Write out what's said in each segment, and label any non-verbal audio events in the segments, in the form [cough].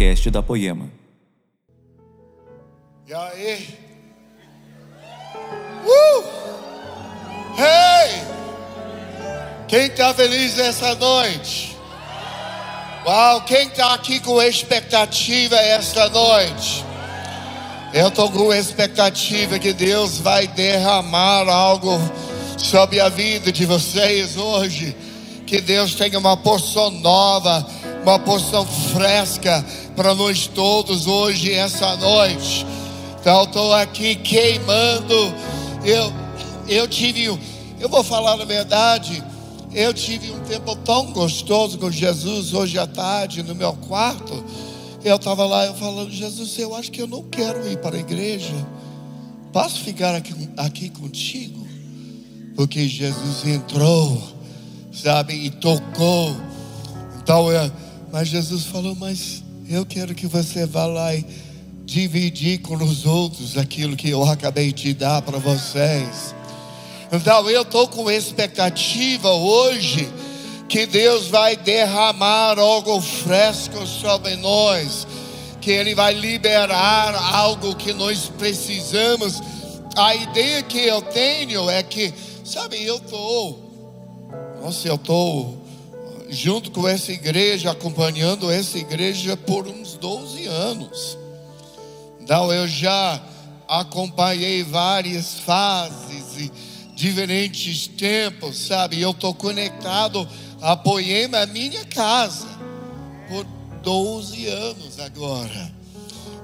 podcast da Poema. E aí? Uh! Hey! Quem está feliz essa noite? Uau, quem está aqui com expectativa esta noite? Eu estou com expectativa que Deus vai derramar algo sobre a vida de vocês hoje. Que Deus tenha uma porção nova, uma porção fresca para nós todos hoje, essa noite. Então, estou aqui queimando. Eu, eu tive, eu vou falar a verdade. Eu tive um tempo tão gostoso com Jesus hoje à tarde no meu quarto. Eu estava lá, eu falando, Jesus, eu acho que eu não quero ir para a igreja. Posso ficar aqui, aqui contigo? Porque Jesus entrou, sabe, e tocou. Então, eu, mas Jesus falou, mas eu quero que você vá lá e dividir com os outros aquilo que eu acabei de dar para vocês. Então eu estou com expectativa hoje que Deus vai derramar algo fresco sobre nós, que Ele vai liberar algo que nós precisamos. A ideia que eu tenho é que, sabe, eu estou, nossa, eu estou junto com essa igreja, acompanhando essa igreja por uns 12 anos. Então eu já acompanhei várias fases e diferentes tempos, sabe? Eu estou conectado a Poema, a minha casa, por 12 anos agora.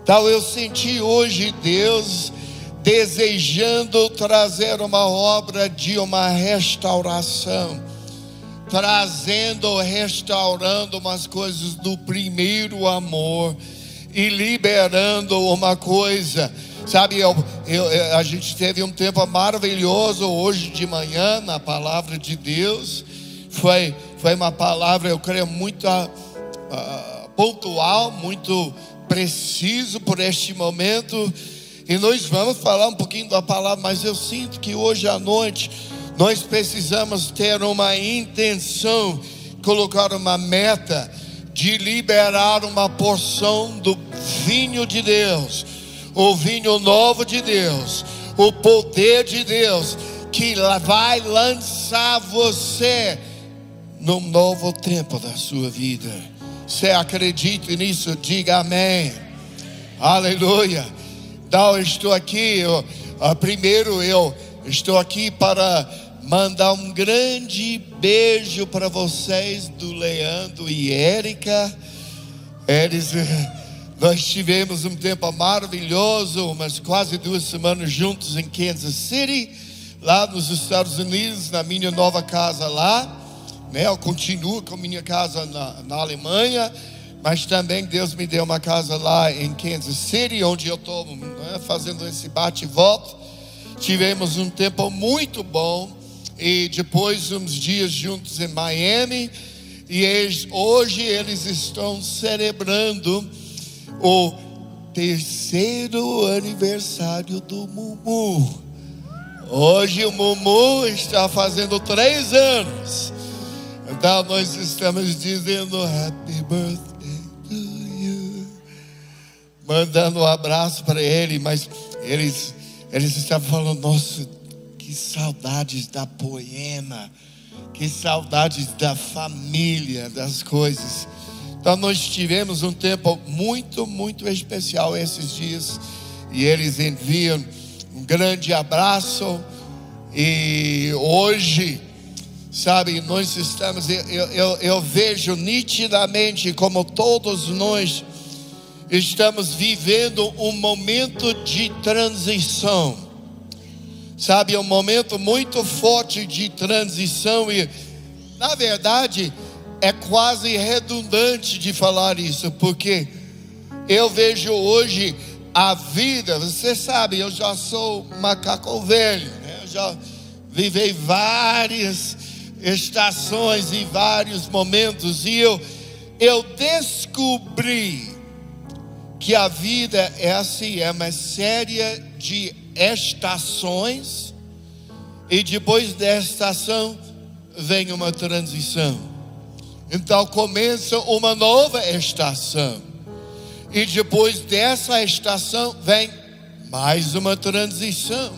Então eu senti hoje Deus desejando trazer uma obra de uma restauração, trazendo, restaurando umas coisas do primeiro amor e liberando uma coisa. Sabe, eu, eu, a gente teve um tempo maravilhoso hoje de manhã na palavra de Deus. Foi, foi uma palavra, eu creio, muito uh, pontual, muito preciso por este momento. E nós vamos falar um pouquinho da palavra, mas eu sinto que hoje à noite nós precisamos ter uma intenção, colocar uma meta de liberar uma porção do vinho de Deus, o vinho novo de Deus, o poder de Deus, que vai lançar você num novo tempo da sua vida. Você acredita nisso? Diga amém. Aleluia. Então, eu estou aqui. Eu, uh, primeiro, eu estou aqui para mandar um grande beijo para vocês do Leandro e Érica. Eles, nós tivemos um tempo maravilhoso, umas quase duas semanas juntos em Kansas City, lá nos Estados Unidos, na minha nova casa lá. Né? Eu continuo com minha casa na, na Alemanha, mas também Deus me deu uma casa lá em Kansas City, onde eu estou né, fazendo esse bate e volta. Tivemos um tempo muito bom e depois uns dias juntos em Miami. E eles, hoje eles estão celebrando o terceiro aniversário do Mumu. Hoje o Mumu está fazendo três anos. Então nós estamos dizendo Happy Birthday to you. Mandando um abraço para ele, mas eles, eles estavam falando, nossa, que saudades da poema, que saudades da família, das coisas. Então nós tivemos um tempo muito, muito especial esses dias e eles enviam um grande abraço e hoje, sabe, nós estamos, eu, eu, eu vejo nitidamente como todos nós estamos vivendo um momento de transição sabe, é um momento muito forte de transição e, na verdade, é quase redundante de falar isso, porque eu vejo hoje a vida, você sabe, eu já sou macaco velho, né? eu já vivei várias estações e vários momentos, e eu, eu descobri que a vida é assim, é uma série de estações, e depois da estação vem uma transição. Então começa uma nova estação. e depois dessa estação vem mais uma transição.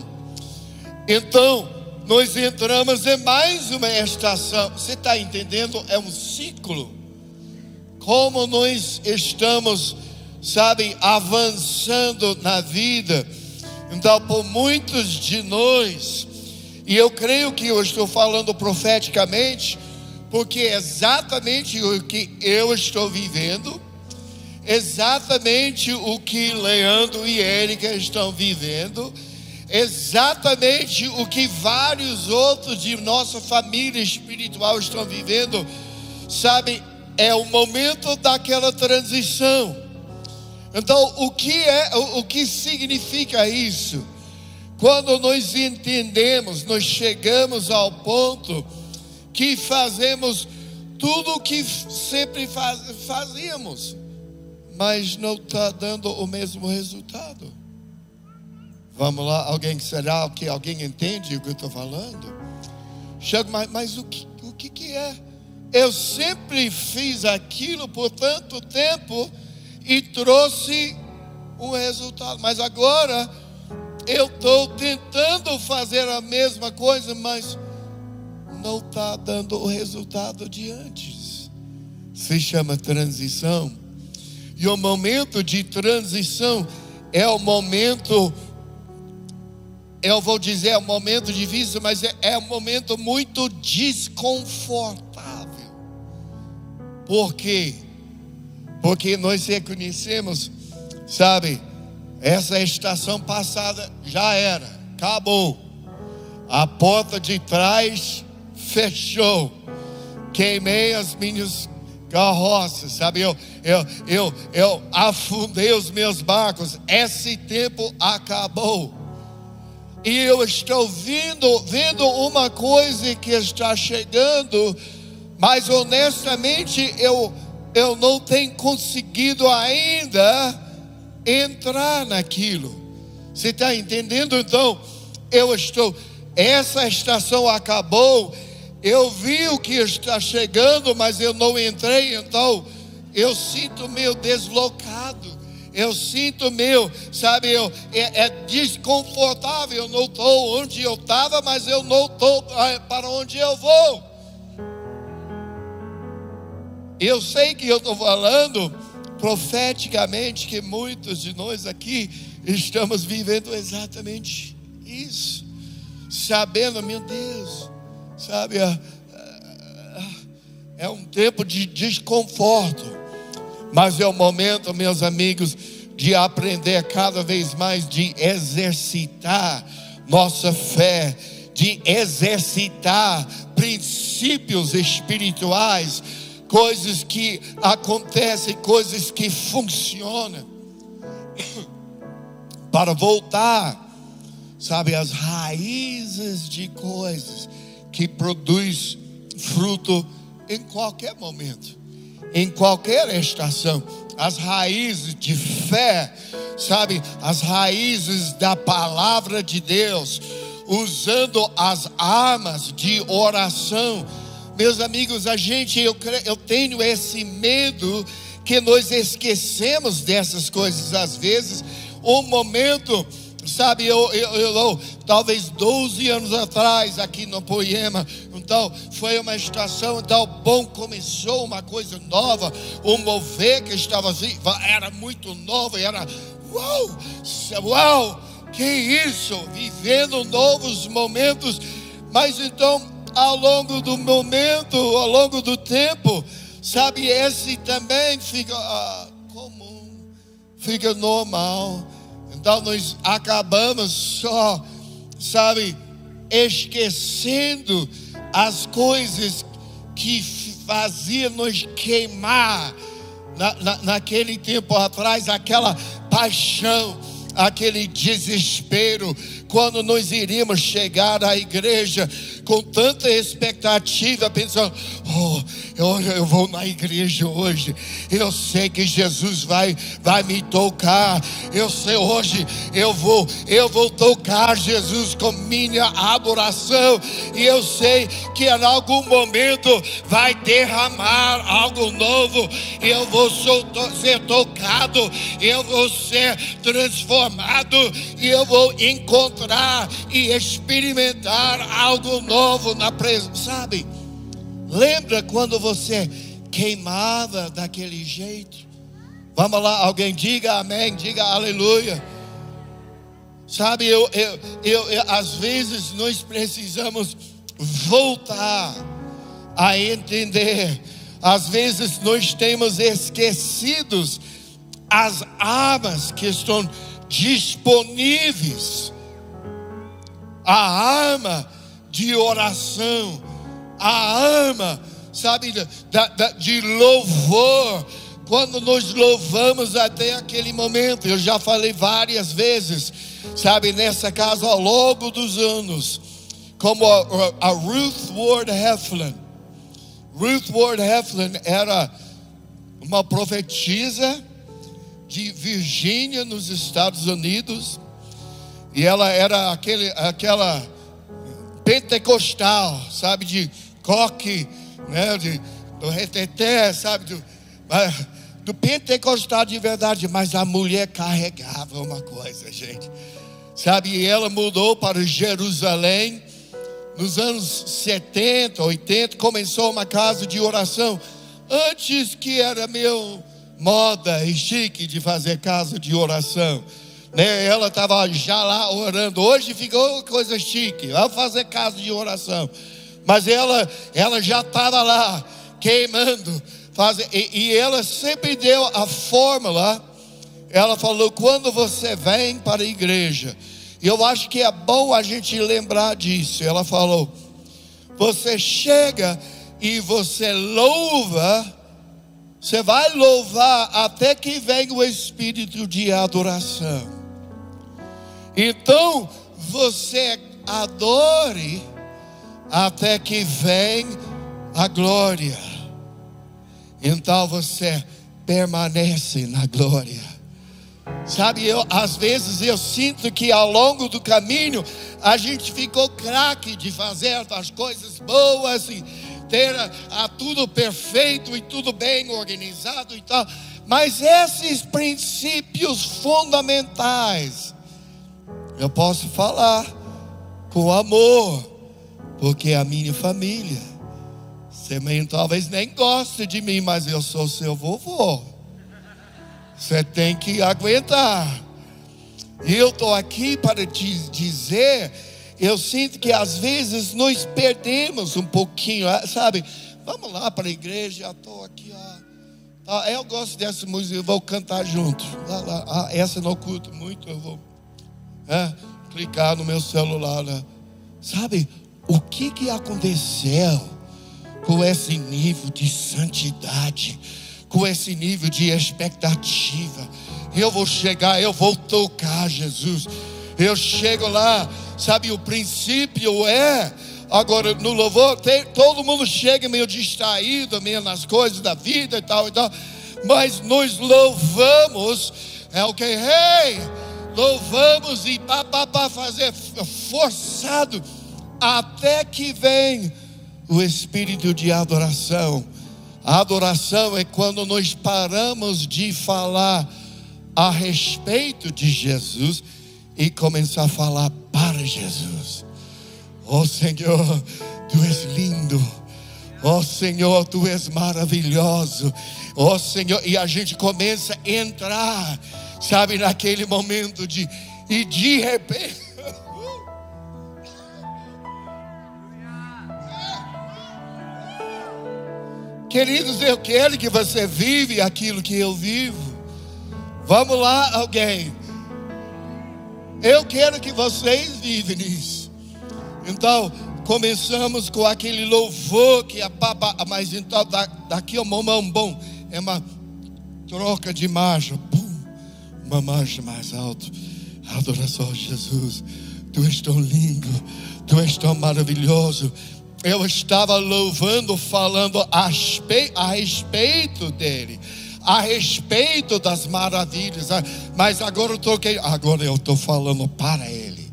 Então, nós entramos em mais uma estação. Você está entendendo? É um ciclo. Como nós estamos, sabe, avançando na vida. Então, por muitos de nós, e eu creio que eu estou falando profeticamente, porque é exatamente o que eu estou vivendo, exatamente o que Leandro e Érica estão vivendo, exatamente o que vários outros de nossa família espiritual estão vivendo, sabe? É o momento daquela transição. Então, o que é, o, o que significa isso? Quando nós entendemos, nós chegamos ao ponto que fazemos tudo o que sempre faz, fazíamos, mas não está dando o mesmo resultado. Vamos lá, alguém será que alguém entende o que eu estou falando? Chega, mas, mas o, que, o que, que é? Eu sempre fiz aquilo por tanto tempo e trouxe um resultado, mas agora eu estou tentando fazer a mesma coisa, mas não está dando o resultado de antes. Se chama transição. E o momento de transição é o momento, eu vou dizer, é um momento difícil, mas é, é um momento muito desconfortável. Por quê? Porque nós reconhecemos, sabe, essa estação passada já era, acabou. A porta de trás fechou. Queimei as minhas carroças, sabe? Eu, eu, eu, eu afundei os meus barcos. Esse tempo acabou. E eu estou vendo, vendo uma coisa que está chegando, mas honestamente eu, eu não tenho conseguido ainda entrar naquilo. Você está entendendo? Então, eu estou. Essa estação acabou. Eu vi o que está chegando, mas eu não entrei. Então, eu sinto meio deslocado. Eu sinto meu, sabe, eu, é, é desconfortável. Eu não estou onde eu estava, mas eu não estou é, para onde eu vou. Eu sei que eu estou falando profeticamente que muitos de nós aqui estamos vivendo exatamente isso, sabendo, meu Deus, sabe, é, é um tempo de desconforto, mas é o momento, meus amigos, de aprender cada vez mais de exercitar nossa fé, de exercitar princípios espirituais coisas que acontecem, coisas que funcionam, [coughs] para voltar, sabe, às raízes de coisas que produz fruto em qualquer momento, em qualquer estação. As raízes de fé, sabe, as raízes da palavra de Deus, usando as armas de oração meus amigos, a gente, eu, eu tenho esse medo que nós esquecemos dessas coisas às vezes. Um momento, sabe, eu, eu, eu, talvez 12 anos atrás, aqui no Poema, então foi uma estação, então bom, começou uma coisa nova, o mover que estava assim, era muito novo, era uau, uau, que isso, vivendo novos momentos, mas então ao longo do momento, ao longo do tempo, sabe, esse também fica ah, comum, fica normal. Então nós acabamos só, sabe, esquecendo as coisas que faziam nos queimar na, na, naquele tempo atrás, aquela paixão, aquele desespero, quando nós iríamos chegar à igreja com tanta expectativa, pensando: oh, eu, eu vou na igreja hoje, eu sei que Jesus vai, vai me tocar, eu sei hoje eu vou, eu vou tocar Jesus com minha adoração, e eu sei que em algum momento vai derramar algo novo, eu vou ser tocado, eu vou ser transformado, e eu vou encontrar e experimentar algo novo na presença, sabe? Lembra quando você queimava daquele jeito? Vamos lá, alguém diga amém, diga aleluia. Sabe, eu, eu, eu, eu, às vezes nós precisamos voltar a entender. Às vezes nós temos esquecidos as armas que estão disponíveis. A arma de oração, a arma, sabe, da, da, de louvor. Quando nós louvamos até aquele momento, eu já falei várias vezes, sabe, nessa casa ao longo dos anos, como a, a Ruth Ward Heflin. Ruth Ward Heflin era uma profetisa de Virgínia, nos Estados Unidos, e ela era aquele, aquela pentecostal, sabe, de coque, né, de, do reteté, sabe, do, do pentecostal de verdade, mas a mulher carregava uma coisa, gente, sabe, e ela mudou para Jerusalém, nos anos 70, 80, começou uma casa de oração, antes que era meu moda e chique de fazer casa de oração. Né? Ela estava já lá orando. Hoje ficou coisa chique. Vamos fazer casa de oração. Mas ela, ela já estava lá queimando. Faz, e, e ela sempre deu a fórmula. Ela falou: quando você vem para a igreja, eu acho que é bom a gente lembrar disso. Ela falou: você chega e você louva você vai louvar até que venha o espírito de adoração. Então, você adore até que venha a glória. Então você permanece na glória. Sabe, eu às vezes eu sinto que ao longo do caminho a gente ficou craque de fazer as coisas boas e ter a, a tudo perfeito e tudo bem organizado e tal. Mas esses princípios fundamentais, eu posso falar com amor, porque a minha família, você talvez nem goste de mim, mas eu sou seu vovô. Você tem que aguentar. Eu estou aqui para te dizer eu sinto que às vezes nós perdemos um pouquinho, ah, sabe? Vamos lá para a igreja, estou aqui. Ah, eu gosto dessa música, eu vou cantar junto. Ah, essa não curto muito, eu vou é, clicar no meu celular. Né? Sabe, o que, que aconteceu com esse nível de santidade, com esse nível de expectativa? Eu vou chegar, eu vou tocar Jesus. Eu chego lá, sabe, o princípio é. Agora, no louvor, tem, todo mundo chega meio distraído, meio nas coisas da vida e tal e tal. Mas nós louvamos, é o que? Hey, louvamos e para fazer forçado até que vem o espírito de adoração. A adoração é quando nós paramos de falar a respeito de Jesus e começar a falar para Jesus. Oh Senhor, tu és lindo. Oh Senhor, tu és maravilhoso. Oh Senhor, e a gente começa a entrar, sabe, naquele momento de e de repente Queridos, eu quero que você vive aquilo que eu vivo. Vamos lá, alguém. Eu quero que vocês vivem nisso. Então, começamos com aquele louvor que a papa, mas então daqui a um bom é uma troca de marcha, pum, uma marcha mais alta. Adoração a Jesus. Tu és tão lindo, tu és tão maravilhoso. Eu estava louvando, falando a respeito dele a respeito das maravilhas, mas agora eu agora eu estou falando para ele.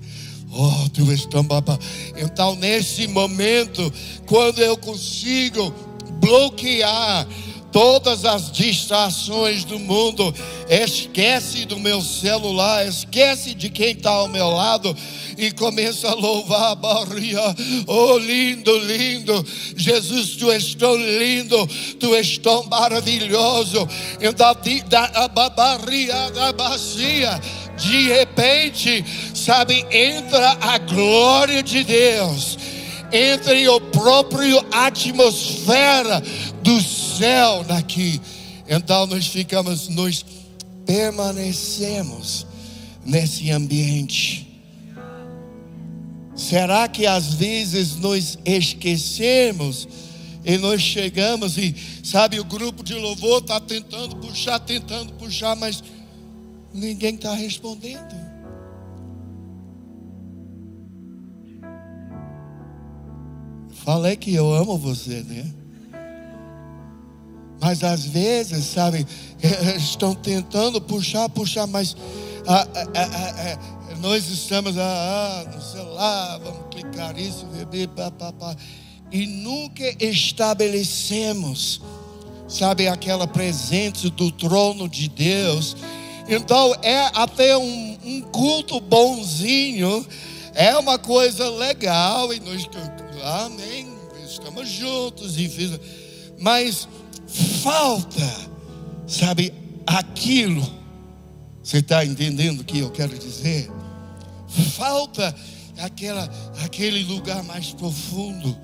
Oh, tu babá. Então, nesse momento, quando eu consigo bloquear todas as distrações do mundo, esquece do meu celular, esquece de quem está ao meu lado e começa a louvar a barriga. Oh, lindo, lindo, Jesus, tu és tão lindo, tu és tão maravilhoso. Então, a barriga da bacia, de repente, sabe, entra a glória de Deus entre o próprio atmosfera do céu daqui. Então nós ficamos, nós permanecemos nesse ambiente. Será que às vezes nós esquecemos e nós chegamos e sabe o grupo de louvor está tentando puxar, tentando puxar, mas ninguém está respondendo. Falei que eu amo você, né? Mas às vezes, sabe, [laughs] estão tentando puxar, puxar, mas ah, ah, ah, nós estamos no celular, vamos clicar isso, beber, papapá, e nunca estabelecemos, sabe, aquela presença do trono de Deus. Então é até um, um culto bonzinho, é uma coisa legal e nós amém, estamos juntos e fiz, mas falta, sabe, aquilo. Você está entendendo o que eu quero dizer? Falta aquela, aquele lugar mais profundo.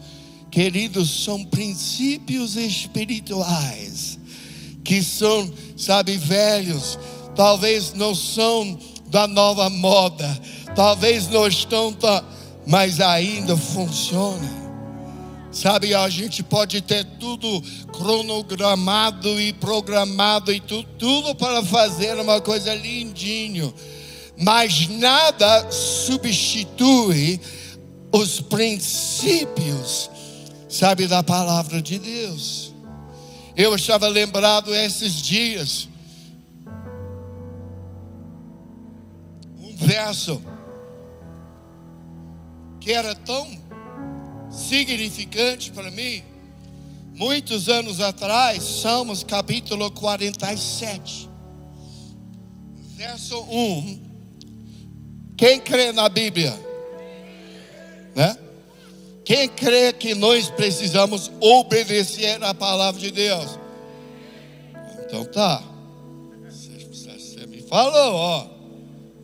Queridos, são princípios espirituais que são, sabe, velhos, talvez não são da nova moda, talvez não estão, mas ainda funcionam. Sabe, a gente pode ter tudo cronogramado e programado e tudo, tudo para fazer uma coisa lindinho, mas nada substitui os princípios, sabe, da palavra de Deus. Eu estava lembrado esses dias, um verso que era tão significante para mim. Muitos anos atrás, Salmos capítulo 47, verso 1. Quem crê na Bíblia? Né? Quem crê que nós precisamos obedecer à palavra de Deus? Então tá. Você me falou, ó.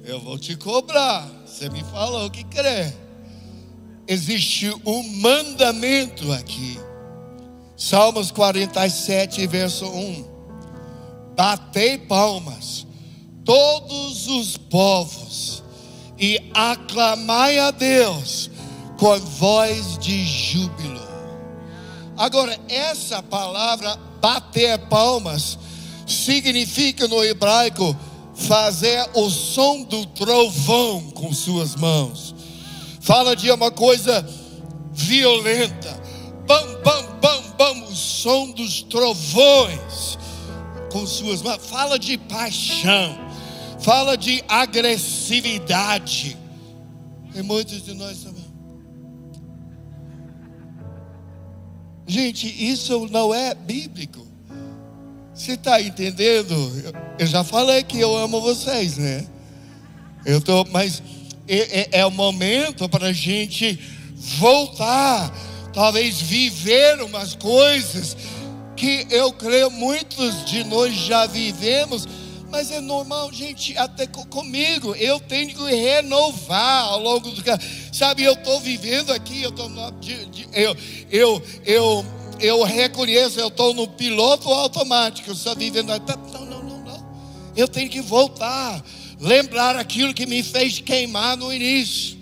Eu vou te cobrar. Você me falou que crê existe um mandamento aqui. Salmos 47, verso 1. Batei palmas, todos os povos, e aclamai a Deus com voz de júbilo. Agora, essa palavra bater palmas significa no hebraico fazer o som do trovão com suas mãos fala de uma coisa violenta. Bam, bam, bam, bam, o som dos trovões com suas mãos. Fala de paixão, fala de agressividade. E muitos de nós também. Gente, isso não é bíblico. Você está entendendo? Eu já falei que eu amo vocês, né? Eu tô, mas é, é, é o momento para a gente voltar, talvez viver umas coisas que eu creio muitos de nós já vivemos, mas é normal, gente, até comigo, eu tenho que renovar ao longo do caminho. Sabe, eu estou vivendo aqui, eu estou eu, eu, eu, eu reconheço, eu estou no piloto automático, estou vivendo. Não, não, não, não. Eu tenho que voltar lembrar aquilo que me fez queimar no início.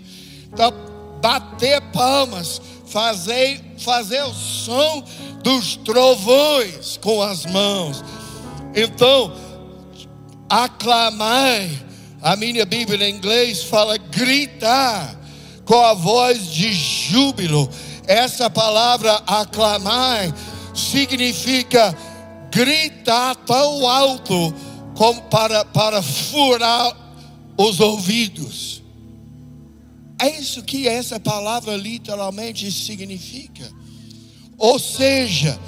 Então, bater palmas, fazer, fazer o som dos trovões com as mãos. Então, aclamar, a minha Bíblia em inglês fala gritar, com a voz de júbilo. Essa palavra aclamar significa gritar tão alto como para, para furar os ouvidos. É isso que essa palavra literalmente significa. Ou seja,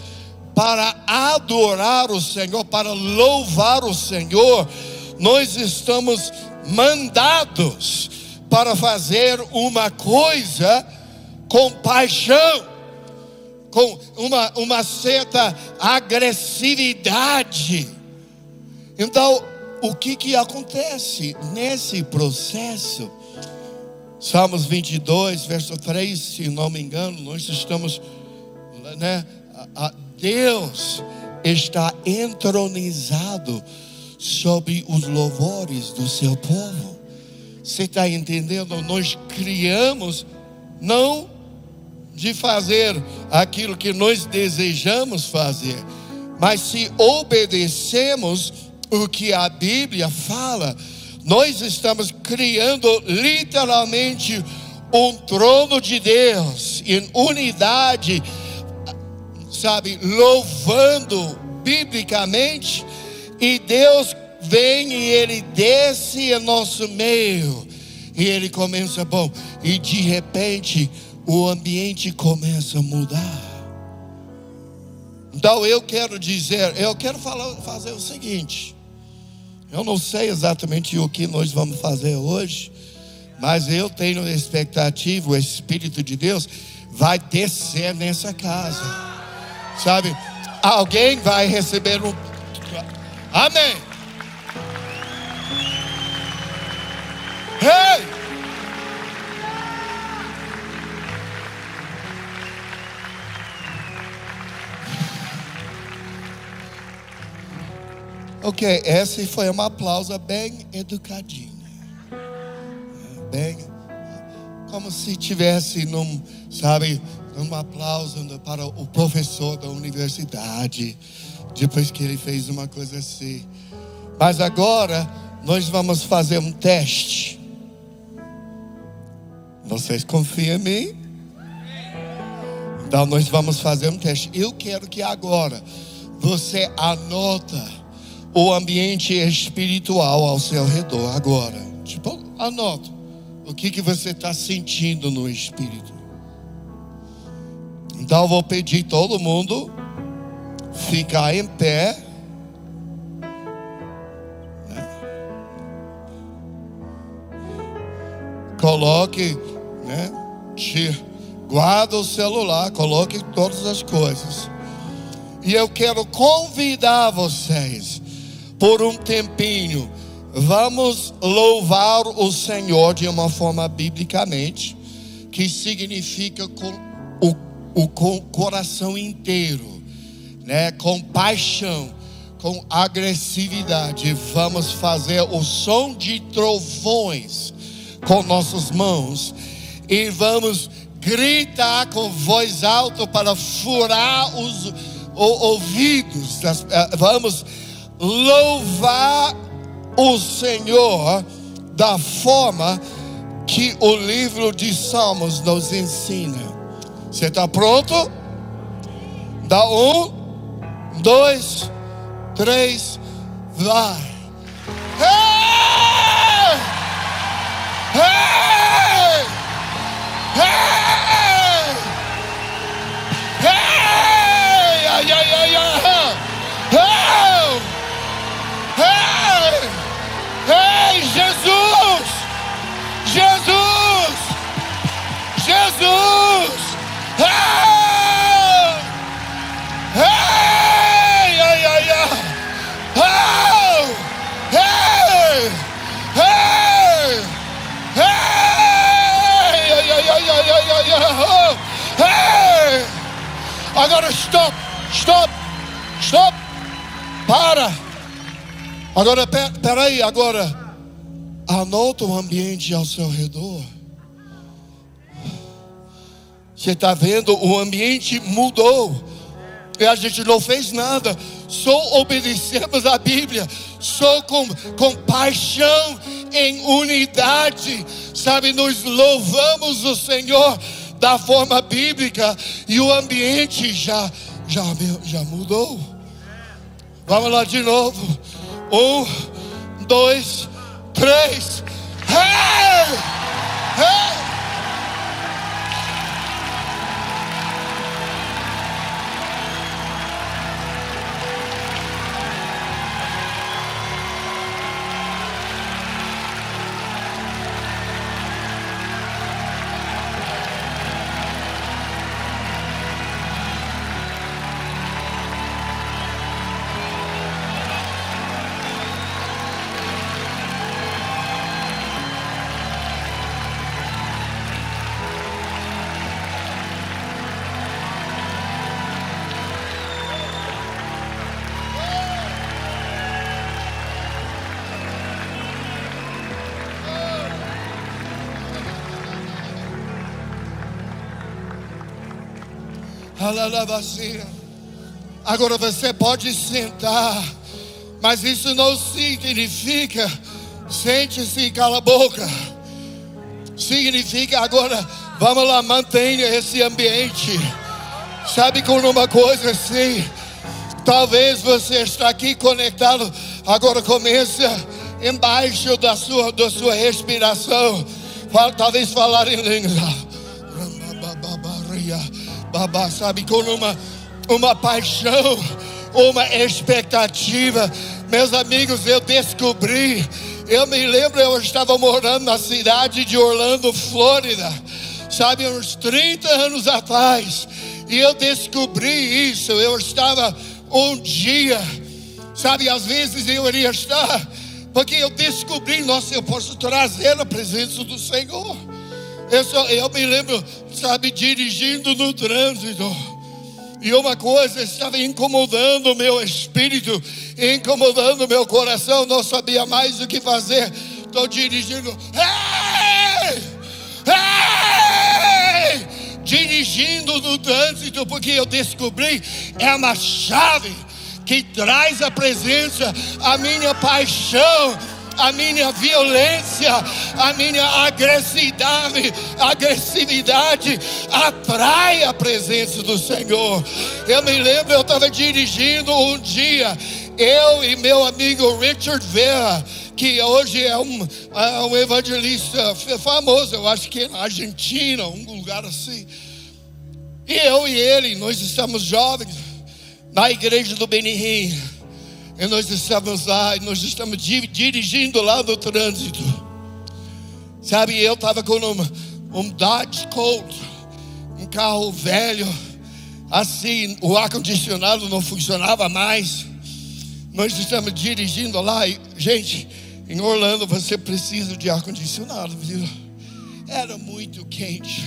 para adorar o Senhor, para louvar o Senhor, nós estamos mandados para fazer uma coisa com paixão, com uma, uma certa agressividade. Então, o que, que acontece nesse processo? Salmos 22, verso 3, se não me engano, nós estamos, né? A Deus está entronizado sobre os louvores do seu povo. Você está entendendo? Nós criamos não de fazer aquilo que nós desejamos fazer, mas se obedecemos o que a Bíblia fala, nós estamos criando literalmente um trono de Deus em unidade, sabe, louvando biblicamente, e Deus vem e ele desce em nosso meio, e ele começa bom, e de repente o ambiente começa a mudar. Então eu quero dizer, eu quero falar, fazer o seguinte. Eu não sei exatamente o que nós vamos fazer hoje, mas eu tenho expectativa, o Espírito de Deus vai descer nessa casa. Sabe? Alguém vai receber um. Amém. Hey! Ok, essa foi uma aplausa bem educadinha. Bem, como se tivesse num, sabe, um aplauso para o professor da universidade, depois que ele fez uma coisa assim. Mas agora nós vamos fazer um teste. Vocês confiam em mim? Então nós vamos fazer um teste. Eu quero que agora você anota o ambiente espiritual ao seu redor agora. Tipo, anota o que, que você está sentindo no espírito. Então eu vou pedir todo mundo ficar em pé. Né? Coloque, né? Guarda o celular, coloque todas as coisas. E eu quero convidar vocês por um tempinho, vamos louvar o Senhor de uma forma biblicamente, que significa com o, o com coração inteiro, né? com paixão, com agressividade. Vamos fazer o som de trovões com nossas mãos e vamos gritar com voz alta para furar os ouvidos. Eh, vamos louvar o Senhor da forma que o livro de Salmos nos ensina. Você está pronto? Dá um, dois, três, vai. Hey! Hey! Hey! Agora stop! Stop! Stop! Para! Agora, peraí, agora, anota o ambiente ao seu redor. Você está vendo? O ambiente mudou. E a gente não fez nada. Só obedecemos a Bíblia. Só com, com paixão em unidade. Sabe, nós louvamos o Senhor da forma bíblica e o ambiente já, já, já mudou. Vamos lá de novo. Um, dois, três. Hey! Hey! Agora você pode sentar, mas isso não significa sente-se e cala a boca. Significa agora, vamos lá, mantenha esse ambiente. Sabe com uma coisa assim, talvez você está aqui conectado, agora começa embaixo da sua, da sua respiração. Talvez falar em língua sabe, com uma, uma paixão, uma expectativa. Meus amigos, eu descobri, eu me lembro, eu estava morando na cidade de Orlando, Flórida, sabe, uns 30 anos atrás, e eu descobri isso. Eu estava um dia, sabe, às vezes eu iria estar, porque eu descobri, nossa, eu posso trazer a presença do Senhor. Eu, só, eu me lembro, sabe, dirigindo no trânsito. E uma coisa estava incomodando o meu espírito, incomodando o meu coração, não sabia mais o que fazer. Estou dirigindo, hey! Hey! dirigindo no trânsito, porque eu descobri é uma chave que traz a presença, a minha paixão a minha violência, a minha agressividade, agressividade atrai a presença do Senhor. Eu me lembro, eu estava dirigindo um dia, eu e meu amigo Richard Vera, que hoje é um, é um evangelista famoso, eu acho que é na Argentina, um lugar assim. E eu e ele, nós estamos jovens na igreja do Benihim. E nós estamos lá, e nós estamos dirigindo lá no trânsito. Sabe, eu estava com um, um Dodge Colt, um carro velho, assim, o ar-condicionado não funcionava mais. Nós estamos dirigindo lá, e, gente, em Orlando você precisa de ar-condicionado, viu? Era muito quente.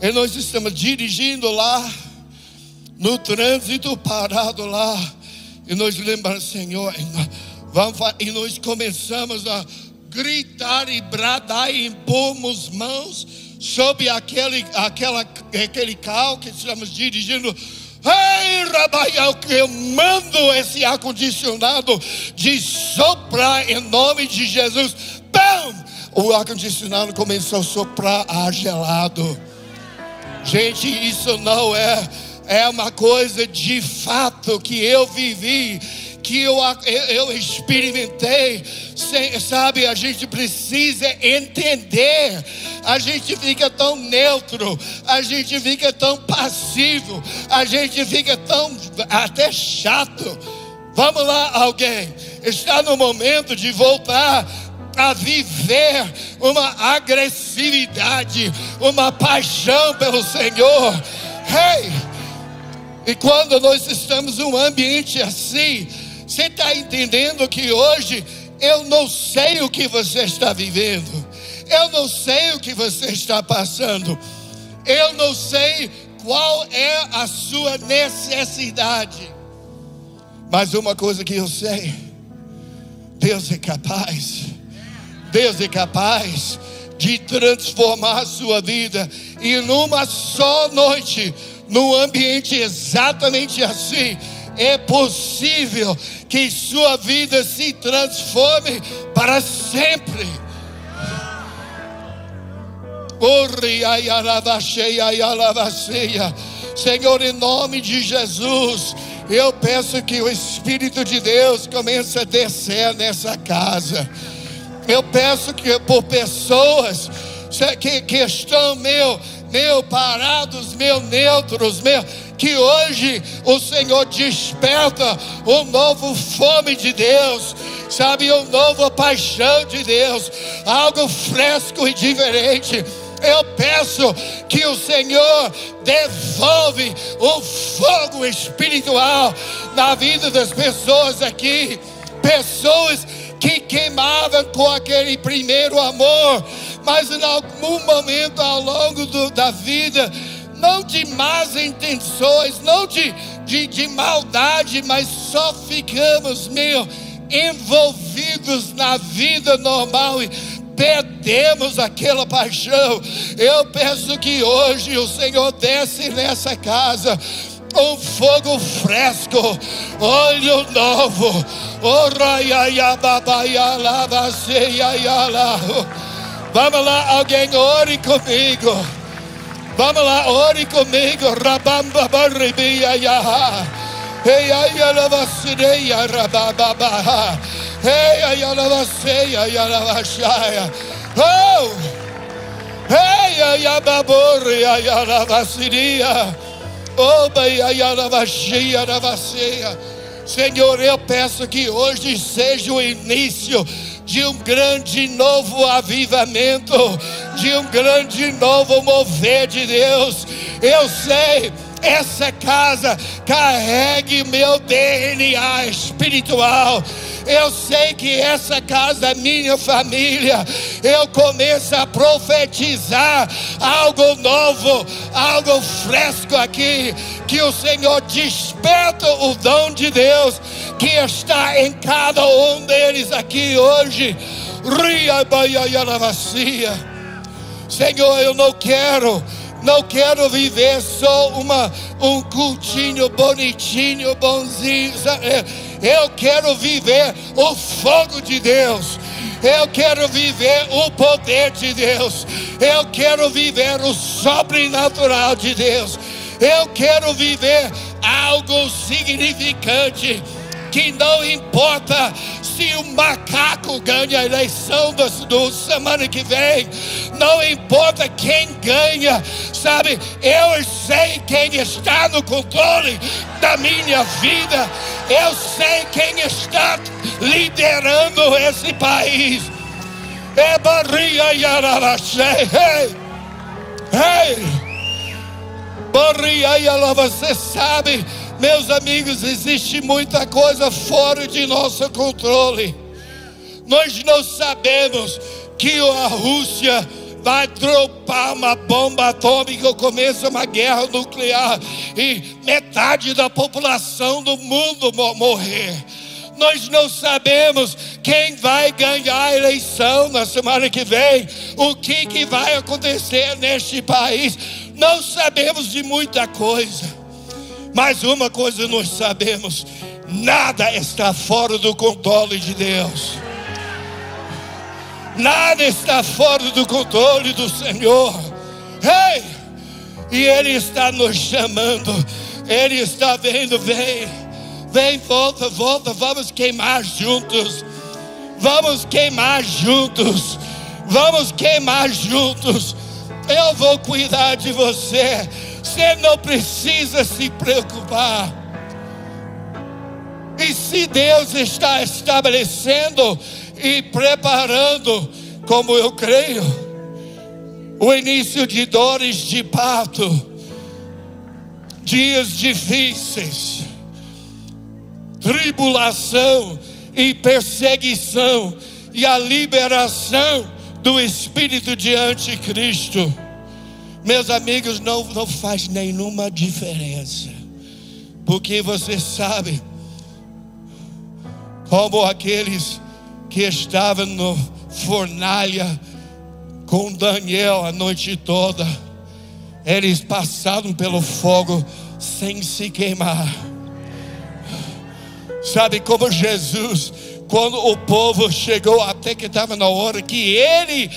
E nós estamos dirigindo lá, no trânsito parado lá. E nós lembramos, Senhor, vamos, e nós começamos a gritar e bradar e impomos mãos sobre aquele, aquela, aquele carro que estamos dirigindo. Ei, Rabaiel, que eu mando esse ar-condicionado de soprar em nome de Jesus. Pam! O ar-condicionado começou a soprar ar gelado. Gente, isso não é é uma coisa de fato que eu vivi, que eu, eu experimentei. Sabe, a gente precisa entender. A gente fica tão neutro, a gente fica tão passivo, a gente fica tão até chato. Vamos lá, alguém. Está no momento de voltar a viver uma agressividade, uma paixão pelo Senhor. Hey! E quando nós estamos num ambiente assim, você está entendendo que hoje eu não sei o que você está vivendo, eu não sei o que você está passando, eu não sei qual é a sua necessidade, mas uma coisa que eu sei: Deus é capaz, Deus é capaz de transformar a sua vida, e numa só noite num ambiente exatamente assim, é possível que sua vida se transforme para sempre. Senhor, em nome de Jesus, eu peço que o Espírito de Deus comece a descer nessa casa. Eu peço que por pessoas que, que estão, meu, meu, parados, meu, neutros, meu, que hoje o Senhor desperta um novo fome de Deus, sabe, um novo paixão de Deus, algo fresco e diferente. Eu peço que o Senhor devolve o fogo espiritual na vida das pessoas aqui, pessoas que queimavam com aquele primeiro amor, mas em algum momento ao longo do, da vida, não de más intenções, não de, de, de maldade, mas só ficamos meio envolvidos na vida normal e perdemos aquela paixão. Eu peço que hoje o Senhor desce nessa casa um fogo fresco, olho novo. Vamos lá, alguém ore comigo. Vamos lá, ore comigo. Rabamba barribia yaha. Hey, ayala vasireia rababa. Hey, ayala vaseia ayala vashaya. Oh! Hey, ayababori ayala vasiria. Oba vashia vaseia. Senhor, eu peço que hoje seja o início de um grande novo avivamento, de um grande novo mover de Deus. Eu sei essa casa carregue meu DNA espiritual. Eu sei que essa casa é minha família. Eu começo a profetizar algo novo, algo fresco aqui. Que o Senhor desperta o dom de Deus que está em cada um deles aqui hoje. Ria Senhor, eu não quero não quero viver só uma, um cultinho bonitinho, bonzinho. Eu quero viver o fogo de Deus. Eu quero viver o poder de Deus. Eu quero viver o sobrenatural de Deus. Eu quero viver algo significante que não importa se o macaco ganha a eleição do, do semana que vem, não importa quem ganha, sabe? Eu sei quem está no controle da minha vida, eu sei quem está liderando esse país. É Barria Yararaxé, ei, ei, Barria Yararaxé, você sabe meus amigos, existe muita coisa fora de nosso controle. Nós não sabemos que a Rússia vai dropar uma bomba atômica ou começa uma guerra nuclear e metade da população do mundo morrer. Nós não sabemos quem vai ganhar a eleição na semana que vem, o que, que vai acontecer neste país. Não sabemos de muita coisa. Mas uma coisa nós sabemos: nada está fora do controle de Deus. Nada está fora do controle do Senhor. Ei! E Ele está nos chamando. Ele está vendo, vem, vem, volta, volta. Vamos queimar juntos. Vamos queimar juntos. Vamos queimar juntos. Eu vou cuidar de você. Você não precisa se preocupar. E se Deus está estabelecendo e preparando, como eu creio, o início de dores de parto, dias difíceis, tribulação e perseguição e a liberação do espírito de anticristo. Meus amigos, não, não faz nenhuma diferença, porque você sabe, como aqueles que estavam no fornalha com Daniel a noite toda, eles passaram pelo fogo sem se queimar. Sabe como Jesus, quando o povo chegou até que estava na hora que ele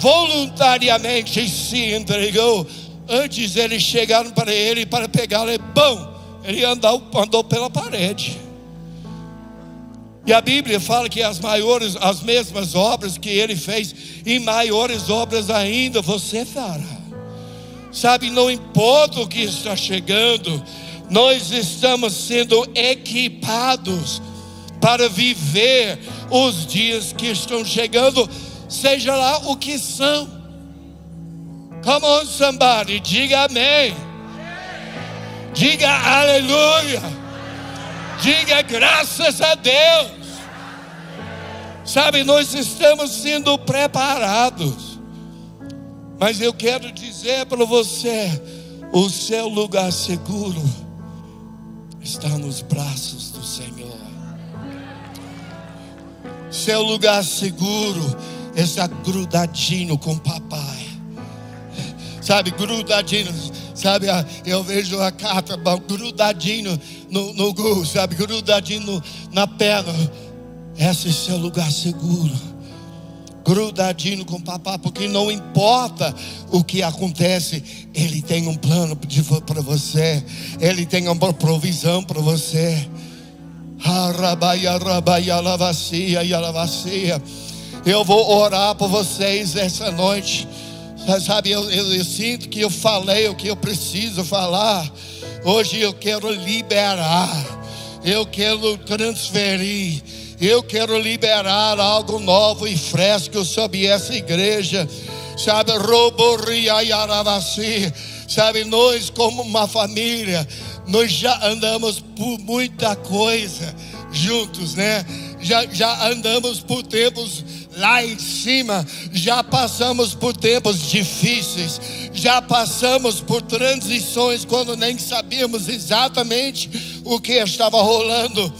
voluntariamente se entregou. Antes eles chegaram para ele para pegar ele, bom, ele andou, andou pela parede. E a Bíblia fala que as maiores, as mesmas obras que ele fez, e maiores obras ainda você fará. Sabe, não importa o que está chegando, nós estamos sendo equipados para viver os dias que estão chegando, seja lá o que são. Come on, somebody, diga amém. Diga aleluia. Diga graças a Deus. Sabe, nós estamos sendo preparados. Mas eu quero dizer para você: o seu lugar seguro está nos braços do Senhor. Seu lugar seguro está grudadinho com papai. Sabe, grudadinho. Sabe, eu vejo a carta grudadinho no, no, sabe, grudadinho na perna esse é seu lugar seguro. Grudadinho com o papai, porque não importa o que acontece, Ele tem um plano para você, Ele tem uma provisão para você. Eu vou orar por vocês essa noite. Sabe, eu, eu, eu, sinto que eu falei o que eu preciso falar. Hoje eu quero liberar, eu quero transferir. Eu quero liberar algo novo e fresco sobre essa igreja. Sabe, Roboriaiaravasi. Sabe, nós como uma família, nós já andamos por muita coisa juntos, né? Já, já andamos por tempos lá em cima, já passamos por tempos difíceis, já passamos por transições quando nem sabíamos exatamente o que estava rolando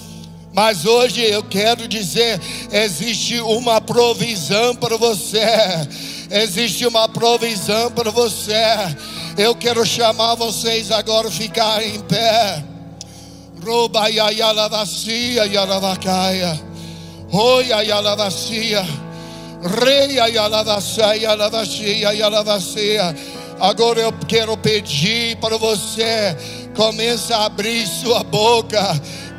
mas hoje eu quero dizer: existe uma provisão para você. Existe uma provisão para você. Eu quero chamar vocês agora a ficar em pé. Roba yalavacia yalavacaya. Oia yalavacia. Reia yalavacia yalavacia yalavacia. Agora eu quero pedir para você, comece a abrir sua boca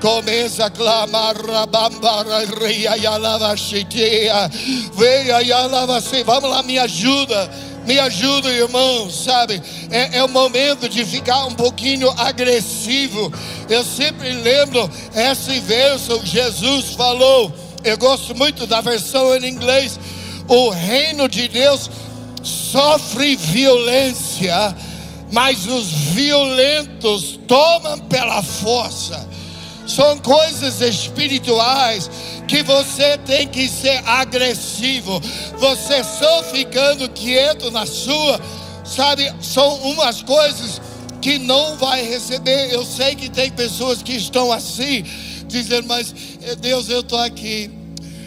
Começa a clamar, rabambara, reia, yalava, chitia. Veia, yalava, Vamos lá, me ajuda. Me ajuda, irmão, sabe? É, é o momento de ficar um pouquinho agressivo. Eu sempre lembro esse verso, Jesus falou. Eu gosto muito da versão em inglês. O reino de Deus sofre violência, mas os violentos tomam pela força. São coisas espirituais que você tem que ser agressivo. Você só ficando quieto na sua, sabe? São umas coisas que não vai receber. Eu sei que tem pessoas que estão assim, dizendo, mas eh, Deus, eu estou aqui.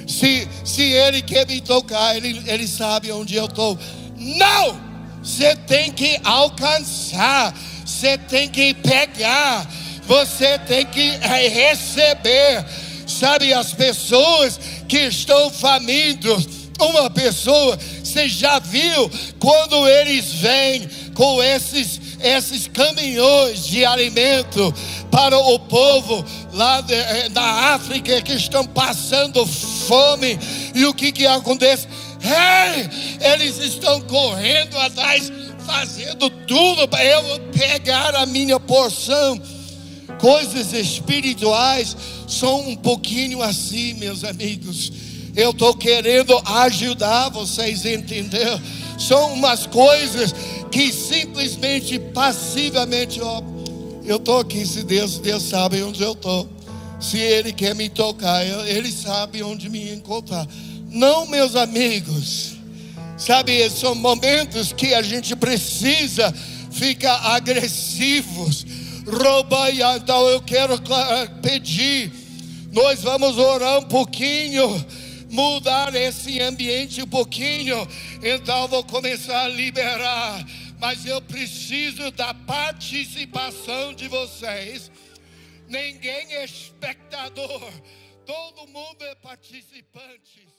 Se, se Ele quer me tocar, Ele, ele sabe onde eu estou. Não! Você tem que alcançar, você tem que pegar você tem que receber. Sabe, as pessoas que estão famintos, uma pessoa, você já viu quando eles vêm com esses, esses caminhões de alimento para o povo lá de, eh, da África que estão passando fome, e o que, que acontece? Hey, eles estão correndo atrás, fazendo tudo para eu pegar a minha porção coisas espirituais são um pouquinho assim, meus amigos. Eu estou querendo ajudar vocês a entender. São umas coisas que simplesmente, passivamente, ó, eu estou aqui. Se Deus, Deus sabe onde eu estou. Se Ele quer me tocar, Ele sabe onde me encontrar. Não, meus amigos. Sabe, são momentos que a gente precisa ficar agressivos então eu quero pedir, nós vamos orar um pouquinho, mudar esse ambiente um pouquinho, então vou começar a liberar, mas eu preciso da participação de vocês. Ninguém é espectador, todo mundo é participante.